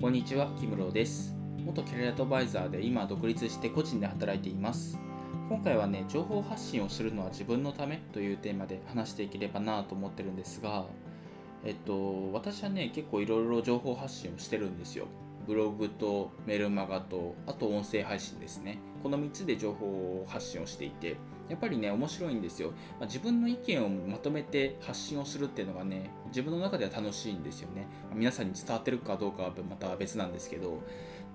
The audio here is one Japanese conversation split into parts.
こんにちは、キムロです。元キャリアアドバイザーで今独立して個人で働いています。今回はね、情報発信をするのは自分のためというテーマで話していければなと思ってるんですが、えっと、私はね、結構いろいろ情報発信をしてるんですよ。ブログとメルマガと、あと音声配信ですね。この3つで情報発信をしていて、やっぱりね、面白いんですよ。まあ、自分の意見をまとめて発信をするっていうのがね、自分の中では楽しいんですよね。まあ、皆さんに伝わってるかどうかはまた別なんですけど、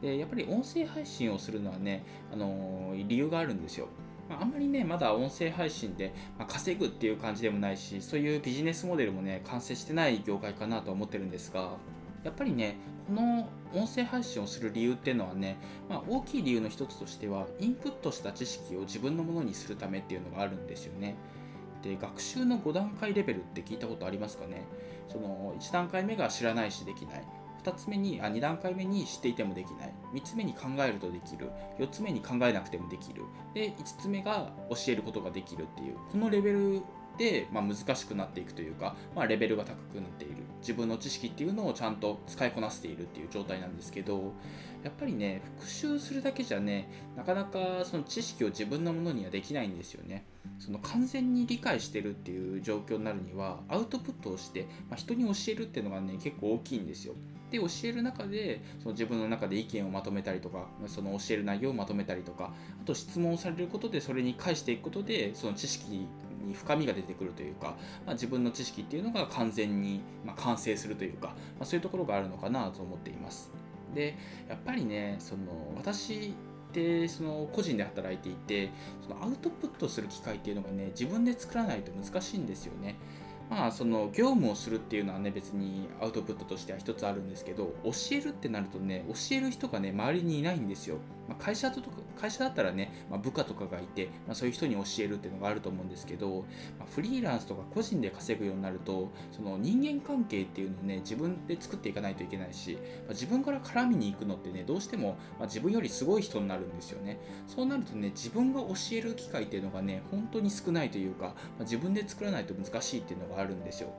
でやっぱり音声配信をするのはね、あのー、理由があるんですよ。まあ、あんまりね、まだ音声配信で、ま稼ぐっていう感じでもないし、そういうビジネスモデルもね、完成してない業界かなとは思ってるんですが、やっぱりね、この音声配信をする理由っていうのはね、まあ、大きい理由の一つとしては、インプットした知識を自分のものにするためっていうのがあるんですよね。で、学習の5段階レベルって聞いたことありますかね？その1段階目が知らないしできない。2つ目にあ2段階目に知っていてもできない3つ目に考えるとできる4つ目に考えなくてもできるで5つ目が教えることができるっていうこのレベル、まあ、難しくなっていくというか、まあ、レベルが高くなっている。自分の知識っていうのをちゃんと使いこなせているっていう状態なんですけどやっぱりね復習するだけじゃねなかなかその知識を自分のものにはできないんですよね。その完全に理解してるっていう状況になるにはアウトプットをして、まあ、人に教えるっていうのがね結構大きいんですよ。で教える中でその自分の中で意見をまとめたりとかその教える内容をまとめたりとかあと質問をされることでそれに返していくことでその知識に深みが出てくるというか、まあ、自分の知識っていうのが完全に、ま完成するというか、ま、そういうところがあるのかなと思っています。でやっぱりねその私でその個人で働いていてそのアウトプットする機会っていうのがね自分で作らないと難しいんですよね。まあその業務をするっていうのはね別にアウトプットとしては一つあるんですけど教えるってなるとね教える人がね周りにいないんですよ。まあ、会社とか会社だったらね、まあ、部下とかがいて、まあ、そういう人に教えるっていうのがあると思うんですけど、ま、フリーランスとか個人で稼ぐようになるとその人間関係っていうのをね自分で作っていかないといけないし、ま、自分から絡みに行くのってねどうしても、ま、自分よりすごい人になるんですよね。そうなるとね自分が教える機会っていうのがね本当に少ないというか、ま、自分で作らないと難しいっていうのがあるんですよ。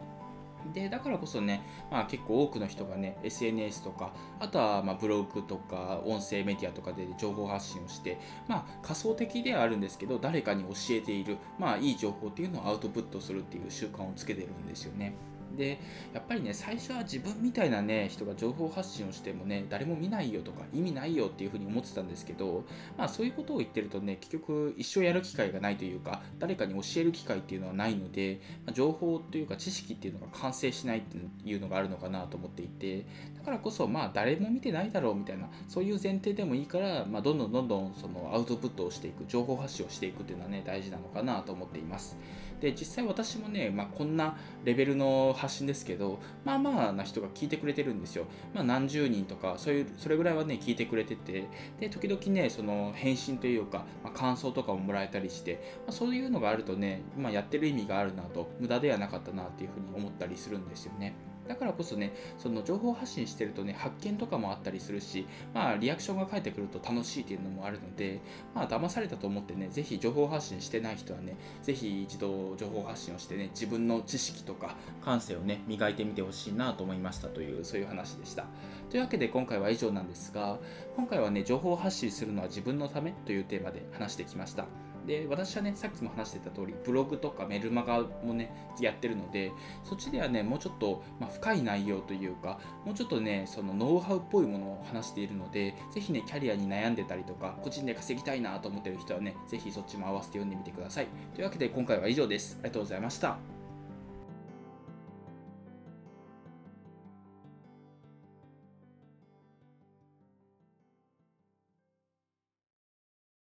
でだからこそね、まあ、結構多くの人がね SNS とかあとはまブログとか音声メディアとかで情報発信をして、まあ、仮想的ではあるんですけど誰かに教えている、まあ、いい情報っていうのをアウトプットするっていう習慣をつけてるんですよね。でやっぱりね最初は自分みたいなね人が情報発信をしてもね誰も見ないよとか意味ないよっていうふうに思ってたんですけどまあそういうことを言ってるとね結局一生やる機会がないというか誰かに教える機会っていうのはないので、ま、情報というか知識っていうのが完成しないっていうのがあるのかなと思っていてだからこそまあ誰も見てないだろうみたいなそういう前提でもいいから、まあ、どんどんどんどんそのアウトプットをしていく情報発信をしていくっていうのはね大事なのかなと思っています。で実際私もね、まあ、こんなレベルの発信ですけど、まあまあな人が聞いてくれてるんですよ。まあ何十人とか、そういう、それぐらいはね、聞いてくれてて、で、時々ね、その返信というか、まあ、感想とかももらえたりして、まあ、そういうのがあるとね、まあ、やってる意味があるなと、無駄ではなかったなっていうふうに思ったりするんですよね。だからこそね、その情報発信してるとね、発見とかもあったりするし、まあ、リアクションが返ってくると楽しいっていうのもあるので、まあ、騙されたと思ってね、ぜひ情報発信してない人はね、ぜひ一度情報発信をしてね、自分の知識とか感性をね、磨いてみてほしいなと思いましたという、そういう話でした。というわけで今回は以上なんですが、今回はね、情報発信するのは自分のためというテーマで話してきました。で私はねさっきも話してた通りブログとかメルマガもねやってるのでそっちではねもうちょっと、まあ、深い内容というかもうちょっとねそのノウハウっぽいものを話しているので是非ねキャリアに悩んでたりとか個人で稼ぎたいなと思ってる人はね是非そっちも合わせて読んでみてください。というわけで今回は以上です。ありがとうございました。